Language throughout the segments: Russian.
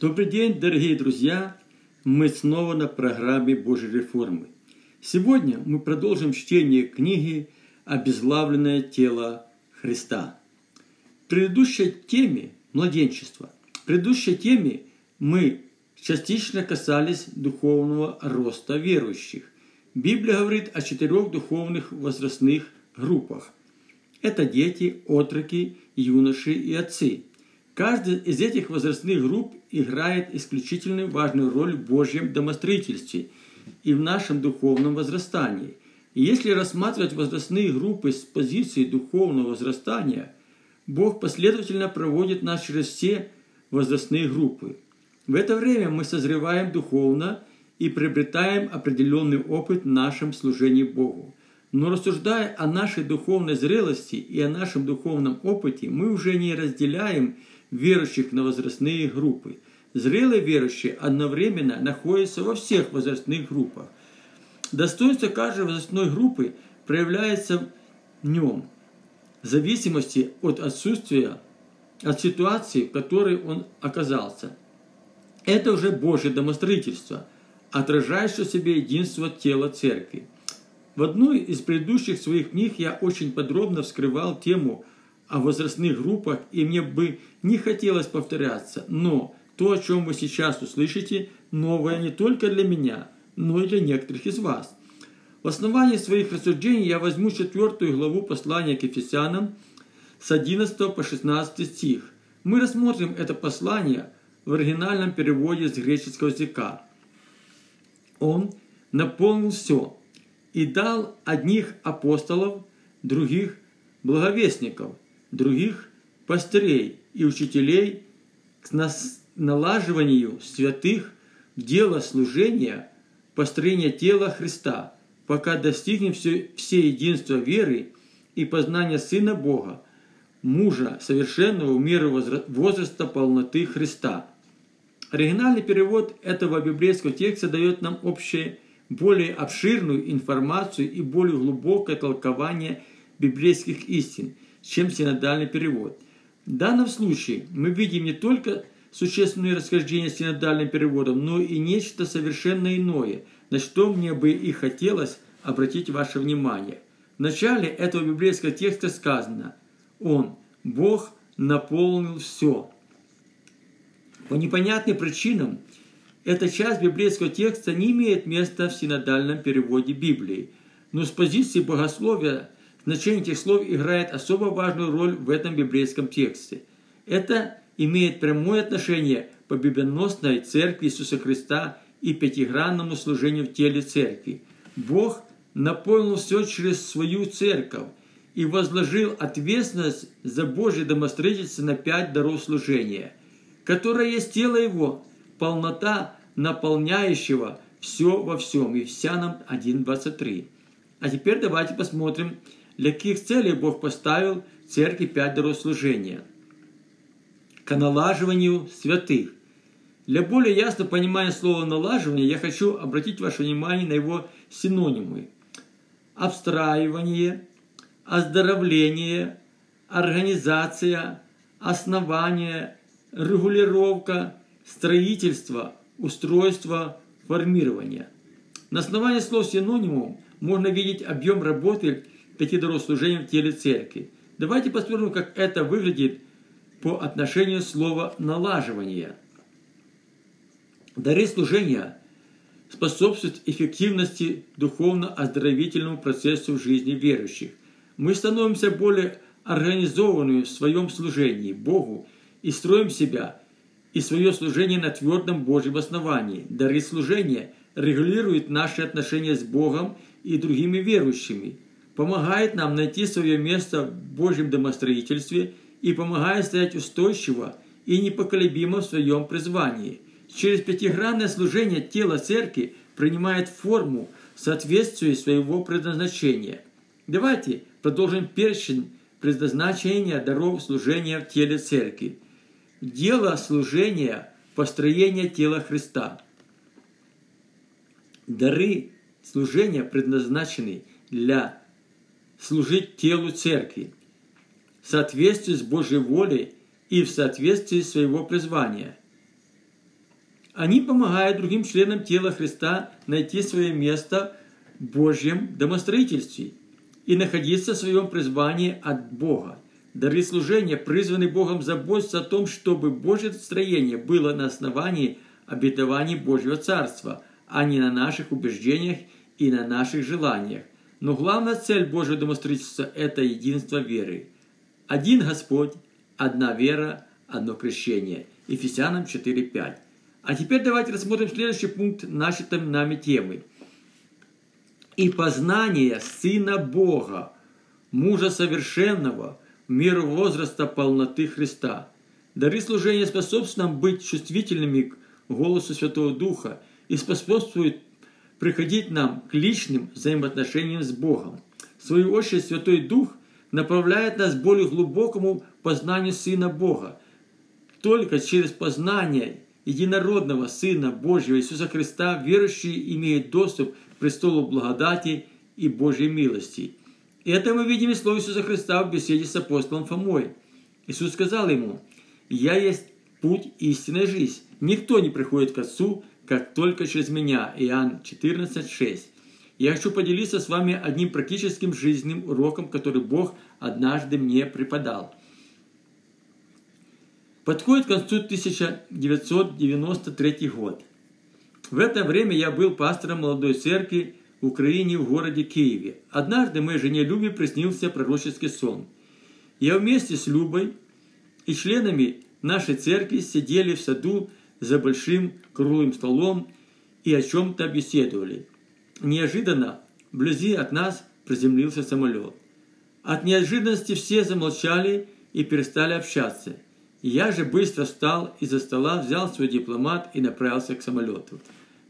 Добрый день, дорогие друзья! Мы снова на программе Божьей реформы. Сегодня мы продолжим чтение книги «Обезглавленное тело Христа». В предыдущей теме «Младенчество» в предыдущей теме мы частично касались духовного роста верующих. Библия говорит о четырех духовных возрастных группах. Это дети, отроки, юноши и отцы – Каждая из этих возрастных групп играет исключительно важную роль в Божьем домостроительстве и в нашем духовном возрастании. И если рассматривать возрастные группы с позиции духовного возрастания, Бог последовательно проводит нас через все возрастные группы. В это время мы созреваем духовно и приобретаем определенный опыт в нашем служении Богу. Но рассуждая о нашей духовной зрелости и о нашем духовном опыте, мы уже не разделяем – верующих на возрастные группы. Зрелые верующие одновременно находятся во всех возрастных группах. Достоинство каждой возрастной группы проявляется в нем, в зависимости от отсутствия, от ситуации, в которой он оказался. Это уже Божье домостроительство, отражающее в себе единство тела церкви. В одной из предыдущих своих книг я очень подробно вскрывал тему о возрастных группах, и мне бы не хотелось повторяться, но то, о чем вы сейчас услышите, новое не только для меня, но и для некоторых из вас. В основании своих рассуждений я возьму четвертую главу послания к Ефесянам с 11 по 16 стих. Мы рассмотрим это послание в оригинальном переводе с греческого языка. Он наполнил все и дал одних апостолов, других благовестников – других пастырей и учителей к налаживанию святых в дело служения, построения тела Христа, пока достигнем все, все единства веры и познания Сына Бога, мужа совершенного в меру возраста полноты Христа. Оригинальный перевод этого библейского текста дает нам общее, более обширную информацию и более глубокое толкование библейских истин – чем синодальный перевод. В данном случае мы видим не только существенные расхождения с синодальным переводом, но и нечто совершенно иное, на что мне бы и хотелось обратить ваше внимание. В начале этого библейского текста сказано «Он, Бог, наполнил все». По непонятным причинам эта часть библейского текста не имеет места в синодальном переводе Библии, но с позиции богословия Значение этих слов играет особо важную роль в этом библейском тексте. Это имеет прямое отношение к победоносной церкви Иисуса Христа и пятигранному служению в теле церкви. Бог наполнил все через свою церковь и возложил ответственность за Божье домостроительство на пять даров служения, которое есть тело Его, полнота наполняющего все во всем. Ефесянам 1.23. А теперь давайте посмотрим для каких целей Бог поставил церкви пять даров служения. К налаживанию святых. Для более ясного понимания слова «налаживание» я хочу обратить ваше внимание на его синонимы. Обстраивание, оздоровление, организация, основание, регулировка, строительство, устройство, формирование. На основании слов синонимов можно видеть объем работы даров служения в теле церкви. Давайте посмотрим, как это выглядит по отношению слова «налаживание». Дары служения способствуют эффективности духовно-оздоровительному процессу в жизни верующих. Мы становимся более организованными в своем служении Богу и строим себя и свое служение на твердом Божьем основании. Дары служения регулируют наши отношения с Богом и другими верующими – помогает нам найти свое место в Божьем домостроительстве и помогает стоять устойчиво и непоколебимо в своем призвании. Через пятигранное служение тело церкви принимает форму в соответствии своего предназначения. Давайте продолжим перечень предназначения даров служения в теле церкви. Дело служения – построение тела Христа. Дары служения предназначены для служить телу церкви в соответствии с Божьей волей и в соответствии своего призвания. Они помогают другим членам тела Христа найти свое место в Божьем домостроительстве и находиться в своем призвании от Бога. Дары служения призваны Богом заботиться о том, чтобы Божье строение было на основании обетований Божьего Царства, а не на наших убеждениях и на наших желаниях. Но главная цель Божьего домостроительства – это единство веры. Один Господь, одна вера, одно крещение. Ефесянам 4.5. А теперь давайте рассмотрим следующий пункт нашей нами темы. «И познание Сына Бога, мужа совершенного, меру возраста полноты Христа». Дары служения способствуют нам быть чувствительными к голосу Святого Духа и способствуют приходить нам к личным взаимоотношениям с Богом. В свою очередь, Святой Дух направляет нас к более глубокому познанию Сына Бога. Только через познание единородного Сына Божьего Иисуса Христа верующие имеют доступ к престолу благодати и Божьей милости. Это мы видим из слова Иисуса Христа в беседе с апостолом Фомой. Иисус сказал ему, «Я есть путь, истинная жизнь. Никто не приходит к Отцу, как только через меня». Иоанн 14, 6. Я хочу поделиться с вами одним практическим жизненным уроком, который Бог однажды мне преподал. Подходит к концу 1993 год. В это время я был пастором молодой церкви в Украине в городе Киеве. Однажды моей жене Любе приснился пророческий сон. Я вместе с Любой и членами нашей церкви сидели в саду за большим круглым столом и о чем-то беседовали – Неожиданно вблизи от нас приземлился самолет. От неожиданности все замолчали и перестали общаться. Я же быстро встал из-за стола, взял свой дипломат и направился к самолету.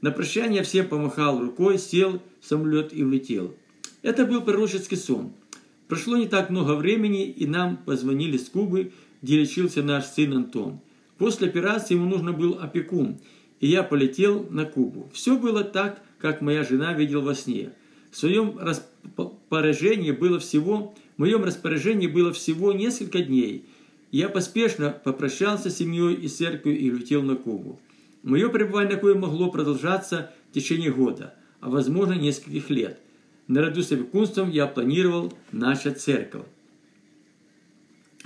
На прощание всем помахал рукой, сел в самолет и улетел. Это был пророческий сон. Прошло не так много времени, и нам позвонили с Кубы, где лечился наш сын Антон. После операции ему нужно был опекун, и я полетел на Кубу. Все было так, как моя жена видела во сне. В своем распоряжении было всего, в моем распоряжении было всего несколько дней. Я поспешно попрощался с семьей и церковью и улетел на Кубу. Мое пребывание на Кубе могло продолжаться в течение года, а возможно нескольких лет. Наряду с опекунством я планировал наша церковь.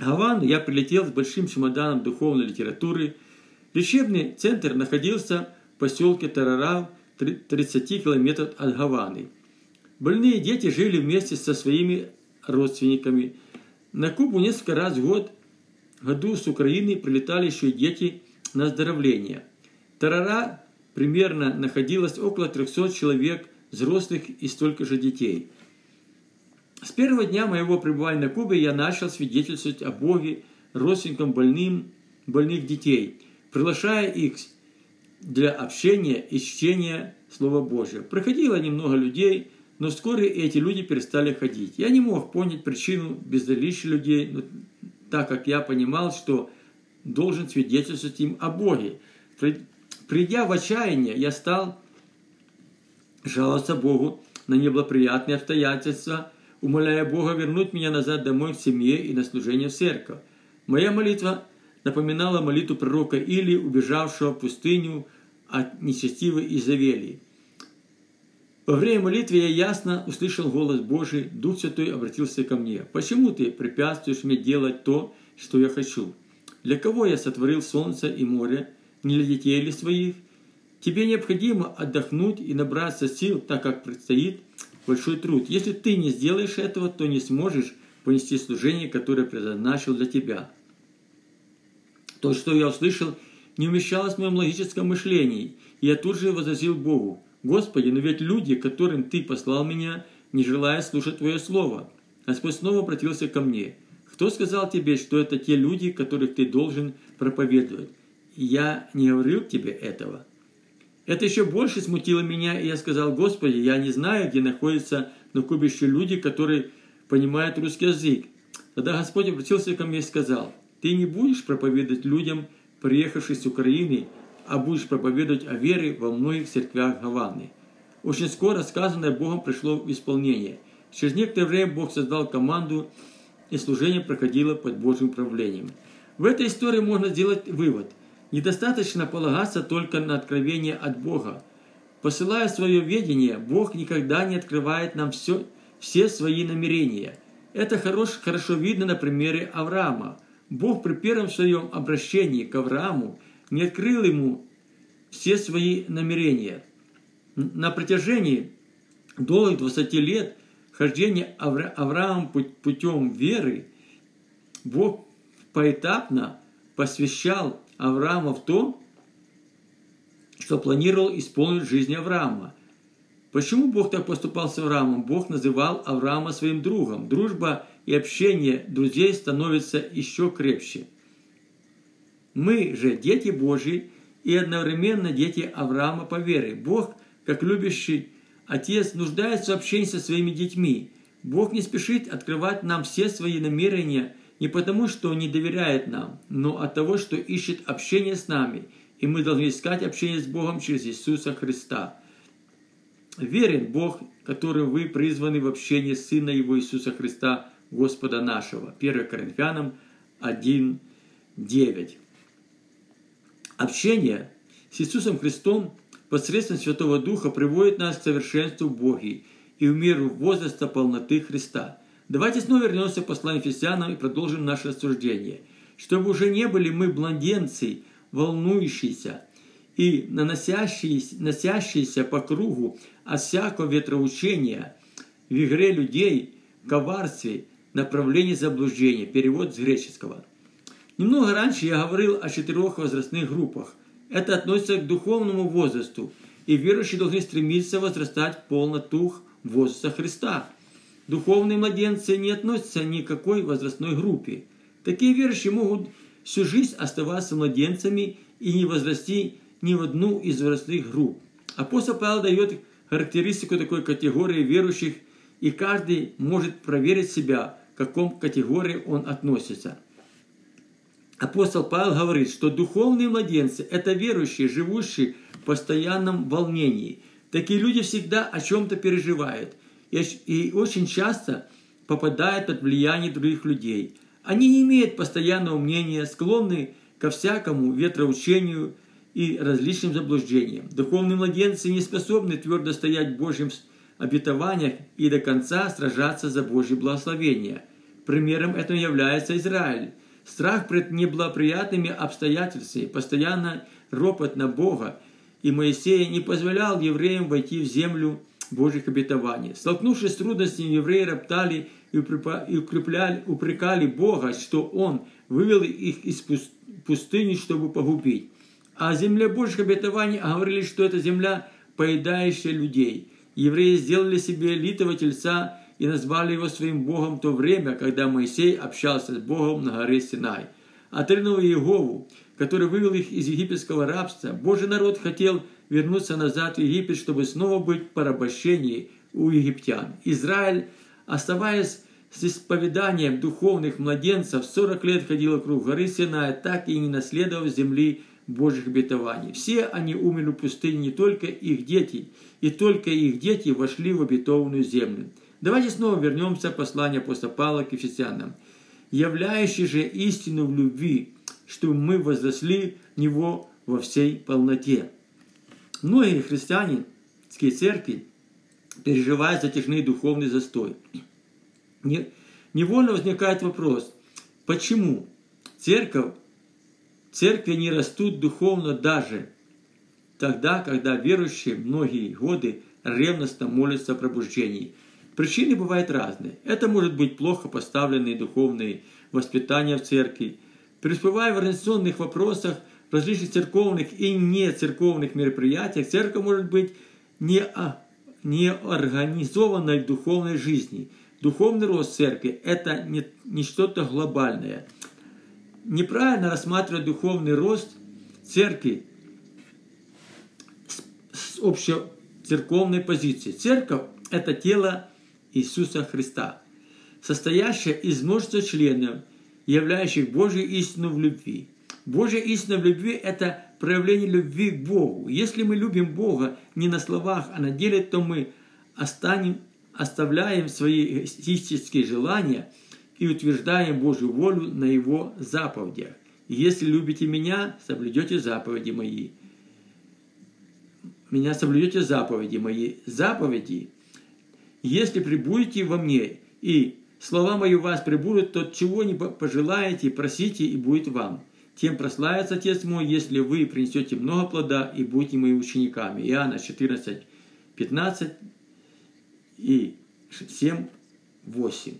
Гавану я прилетел с большим чемоданом духовной литературы. Лечебный центр находился в поселке Тарарау 30 километров от Гаваны. Больные дети жили вместе со своими родственниками. На Кубу несколько раз в год году с Украины прилетали еще и дети на оздоровление. Тарара примерно находилось около 300 человек, взрослых и столько же детей. С первого дня моего пребывания на Кубе я начал свидетельствовать о Боге родственникам больным, больных детей, приглашая их для общения и чтения Слова Божьего. Приходило немного людей, но вскоре эти люди перестали ходить. Я не мог понять причину бездолища людей, но так как я понимал, что должен свидетельствовать им о Боге. Придя в отчаяние, я стал жаловаться Богу на неблагоприятные обстоятельства, умоляя Бога вернуть меня назад домой к семье и на служение в церковь. Моя молитва напоминала молитву пророка Или, убежавшего в пустыню от нечестивой Изавелии. Во время молитвы я ясно услышал голос Божий, Дух Святой обратился ко мне. «Почему ты препятствуешь мне делать то, что я хочу? Для кого я сотворил солнце и море? Не для детей ли своих? Тебе необходимо отдохнуть и набраться сил, так как предстоит большой труд. Если ты не сделаешь этого, то не сможешь понести служение, которое предназначил для тебя». То, что я услышал, не умещалось в моем логическом мышлении, и я тут же возразил Богу, «Господи, но ведь люди, которым Ты послал меня, не желая слушать Твое Слово». Господь снова обратился ко мне. «Кто сказал тебе, что это те люди, которых ты должен проповедовать? Я не говорил тебе этого». Это еще больше смутило меня, и я сказал, «Господи, я не знаю, где находятся на Кубе еще люди, которые понимают русский язык». Тогда Господь обратился ко мне и сказал, «Ты не будешь проповедовать людям, приехавших с Украины, а будешь проповедовать о вере во многих церквях Гаваны. Очень скоро сказанное Богом пришло в исполнение. Через некоторое время Бог создал команду, и служение проходило под Божьим управлением. В этой истории можно сделать вывод. Недостаточно полагаться только на откровение от Бога. Посылая свое ведение, Бог никогда не открывает нам все, все свои намерения. Это хорош, хорошо видно на примере Авраама. Бог при первом своем обращении к Аврааму не открыл ему все свои намерения. На протяжении долгих 20 лет хождения Авраама путем веры Бог поэтапно посвящал Авраама в то, что планировал исполнить жизнь Авраама. Почему Бог так поступал с Авраамом? Бог называл Авраама своим другом. Дружба и общение друзей становятся еще крепче. Мы же дети Божьи и одновременно дети Авраама по вере. Бог, как любящий отец, нуждается в общении со своими детьми. Бог не спешит открывать нам все свои намерения – не потому, что не доверяет нам, но от того, что ищет общение с нами, и мы должны искать общение с Богом через Иисуса Христа. Верен Бог, которым вы призваны в общение Сына Его Иисуса Христа, Господа нашего. 1 Коринфянам 1, 9. Общение с Иисусом Христом посредством Святого Духа приводит нас к совершенству в Боге и в меру возраста полноты Христа – Давайте снова вернемся к посланию Ефесянам и продолжим наше рассуждение. Чтобы уже не были мы младенцы, волнующиеся и наносящиеся, носящиеся по кругу от всякого ветроучения в игре людей, коварстве, направлении заблуждения. Перевод с греческого. Немного раньше я говорил о четырех возрастных группах. Это относится к духовному возрасту, и верующие должны стремиться возрастать в полноту возраста Христа – Духовные младенцы не относятся ни к какой возрастной группе. Такие верующие могут всю жизнь оставаться младенцами и не возрасти ни в одну из возрастных групп. Апостол Павел дает характеристику такой категории верующих, и каждый может проверить себя, к каком категории он относится. Апостол Павел говорит, что духовные младенцы – это верующие, живущие в постоянном волнении. Такие люди всегда о чем-то переживают – и очень часто попадают под влияние других людей. Они не имеют постоянного мнения, склонны ко всякому ветроучению и различным заблуждениям. Духовные младенцы не способны твердо стоять в Божьем обетованиях и до конца сражаться за Божье благословение. Примером этого является Израиль. Страх пред неблагоприятными обстоятельствами, постоянно ропот на Бога, и Моисей не позволял евреям войти в землю Божьих обетований. Столкнувшись с трудностями, евреи роптали и укрепляли, упрекали Бога, что Он вывел их из пустыни, чтобы погубить. А о земле Божьих обетований говорили, что это земля, поедающая людей. Евреи сделали себе литого тельца и назвали его своим Богом в то время, когда Моисей общался с Богом на горе Синай. Отринув Иегову, который вывел их из египетского рабства, Божий народ хотел вернуться назад в Египет, чтобы снова быть в порабощении у египтян. Израиль, оставаясь с исповеданием духовных младенцев, 40 лет ходил вокруг горы Синая, так и не наследовав земли Божьих обетований. Все они умерли в пустыне, не только их дети, и только их дети вошли в обетованную землю. Давайте снова вернемся к посланию апостола Павла к Ефесянам. «Являющий же истину в любви, что мы возросли в Него во всей полноте». Многие христианские церкви переживают затяжный духовный застой. Невольно возникает вопрос, почему церковь, церкви не растут духовно даже тогда, когда верующие многие годы ревностно молятся о пробуждении. Причины бывают разные. Это может быть плохо поставленные духовные воспитания в церкви. Преуспевая в организационных вопросах – различных церковных и не церковных мероприятиях церковь может быть не, а, не организованной в духовной жизни. Духовный рост церкви – это не, не что-то глобальное. Неправильно рассматривать духовный рост церкви с, с общецерковной позиции. Церковь – это тело Иисуса Христа, состоящее из множества членов, являющих Божью истину в любви – Божья истина в любви – это проявление любви к Богу. Если мы любим Бога не на словах, а на деле, то мы останем, оставляем свои эгоистические желания и утверждаем Божью волю на Его заповедях. Если любите меня, соблюдете заповеди мои. Меня соблюдете заповеди мои. Заповеди. Если прибудете во мне, и слова мои у вас прибудут, то чего не пожелаете, просите, и будет вам. Тем прославится Отец мой, если вы принесете много плода и будете моими учениками. Иоанна 14, 15 и 7, 8.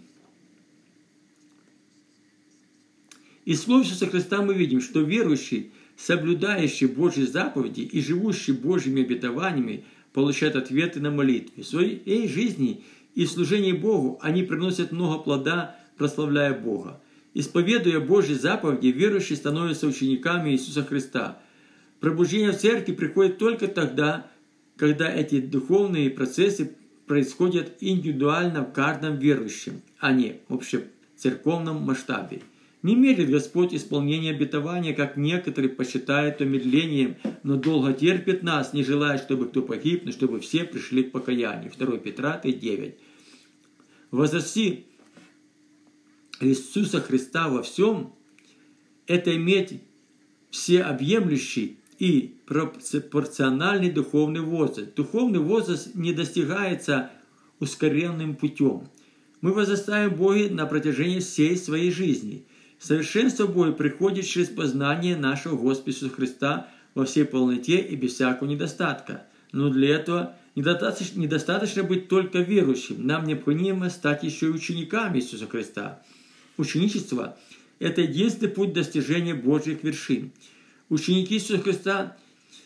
Из слов Иисуса Христа мы видим, что верующий, соблюдающий Божьи заповеди и живущий Божьими обетованиями, получает ответы на молитвы. В своей жизни и в служении Богу они приносят много плода, прославляя Бога. Исповедуя Божьи заповеди, верующие становятся учениками Иисуса Христа. Пробуждение в церкви приходит только тогда, когда эти духовные процессы происходят индивидуально в каждом верующем, а не в общецерковном масштабе. Не мерит Господь исполнение обетования, как некоторые посчитают то но долго терпит нас, не желая, чтобы кто погиб, но чтобы все пришли к покаянию. 2 Петра 9. Возраси Иисуса Христа во всем – это иметь всеобъемлющий и пропорциональный духовный возраст. Духовный возраст не достигается ускоренным путем. Мы возрастаем Боге на протяжении всей своей жизни – Совершенство Божие приходит через познание нашего Господа Христа во всей полноте и без всякого недостатка. Но для этого недостаточно, недостаточно быть только верующим. Нам необходимо стать еще и учениками Иисуса Христа. Ученичество – это единственный путь достижения Божьих вершин. Ученики Иисуса Христа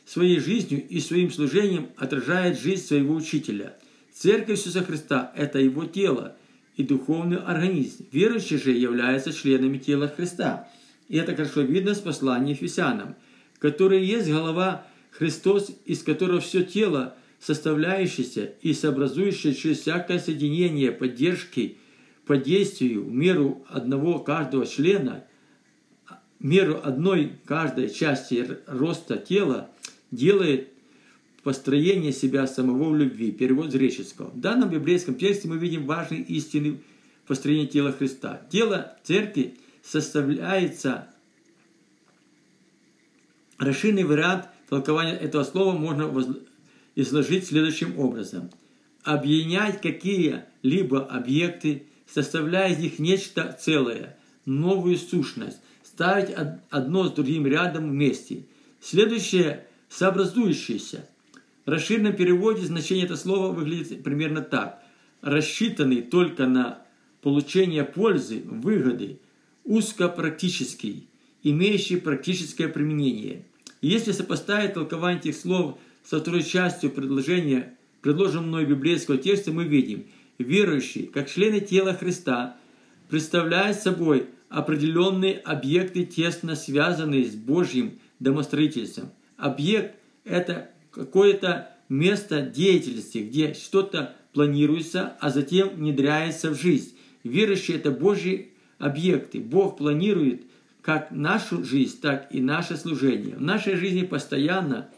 своей жизнью и своим служением отражают жизнь своего учителя. Церковь Иисуса Христа – это его тело – и духовный организм. Верующие же являются членами тела Христа. И это хорошо видно с послания Ефесянам, который есть голова Христос, из которого все тело, составляющееся и сообразующее через всякое соединение поддержки по действию в меру одного каждого члена, меру одной каждой части роста тела, делает построение себя самого в любви. Перевод греческого. В данном библейском тексте мы видим важные истины построения тела Христа. Тело церкви составляется Расширенный вариант толкования этого слова можно изложить следующим образом. Объединять какие-либо объекты, составляя из них нечто целое, новую сущность, ставить одно с другим рядом вместе. Следующее – сообразующееся – в расширенном переводе значение этого слова выглядит примерно так. Рассчитанный только на получение пользы, выгоды, узкопрактический, имеющий практическое применение. если сопоставить толкование этих слов со второй частью предложения, предложенного мной библейского текста, мы видим, верующие, как члены тела Христа, представляют собой определенные объекты, тесно связанные с Божьим домостроительством. Объект – это какое-то место деятельности, где что-то планируется, а затем внедряется в жизнь. Верующие – это Божьи объекты. Бог планирует как нашу жизнь, так и наше служение. В нашей жизни постоянно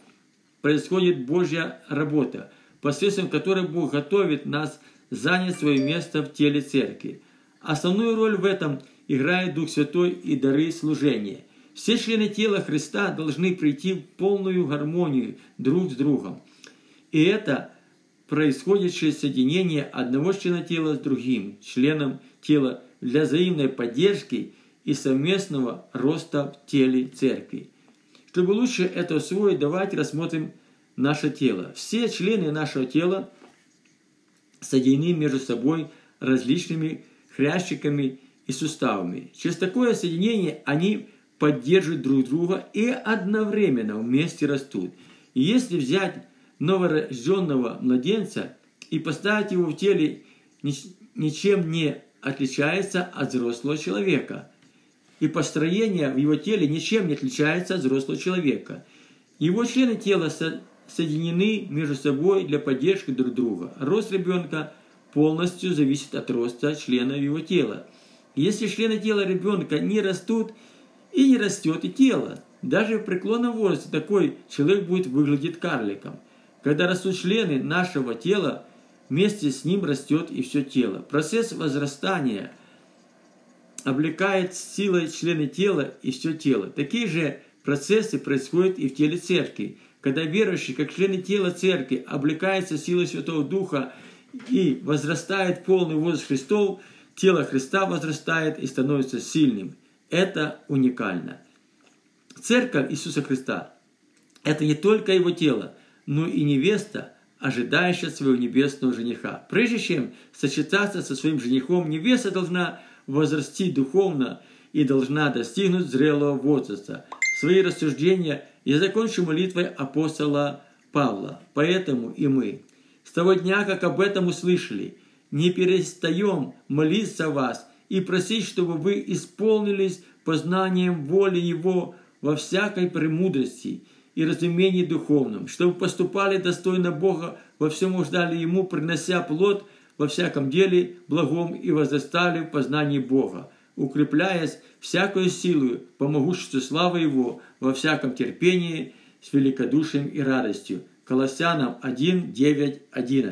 происходит Божья работа, посредством которой Бог готовит нас занять свое место в теле церкви. Основную роль в этом играет Дух Святой и дары служения. Все члены тела Христа должны прийти в полную гармонию друг с другом. И это происходит через соединение одного члена тела с другим членом тела для взаимной поддержки и совместного роста в теле церкви. Чтобы лучше это усвоить, давайте рассмотрим наше тело. Все члены нашего тела соединены между собой различными хрящиками и суставами. Через такое соединение они поддерживают друг друга и одновременно вместе растут. И если взять новорожденного младенца и поставить его в теле, ничем не отличается от взрослого человека. И построение в его теле ничем не отличается от взрослого человека. Его члены тела соединены между собой для поддержки друг друга. Рост ребенка полностью зависит от роста членов его тела. Если члены тела ребенка не растут – и не растет и тело. Даже в преклонном возрасте такой человек будет выглядеть карликом. Когда растут члены нашего тела, вместе с ним растет и все тело. Процесс возрастания облекает силой члены тела и все тело. Такие же процессы происходят и в теле церкви. Когда верующий, как члены тела церкви, облекается силой Святого Духа и возрастает полный возраст Христов, тело Христа возрастает и становится сильным. Это уникально. Церковь Иисуса Христа – это не только Его тело, но и невеста, ожидающая своего небесного жениха. Прежде чем сочетаться со своим женихом, невеста должна возрасти духовно и должна достигнуть зрелого возраста. Свои рассуждения я закончу молитвой апостола Павла. Поэтому и мы, с того дня, как об этом услышали, не перестаем молиться вас и просить, чтобы вы исполнились познанием воли Его во всякой премудрости и разумении духовном, чтобы поступали достойно Бога, во всем уждали Ему, принося плод во всяком деле благом и возрастали в познании Бога, укрепляясь всякую силу по могуществу славы Его во всяком терпении с великодушием и радостью. Колоссянам 1, 9, 11.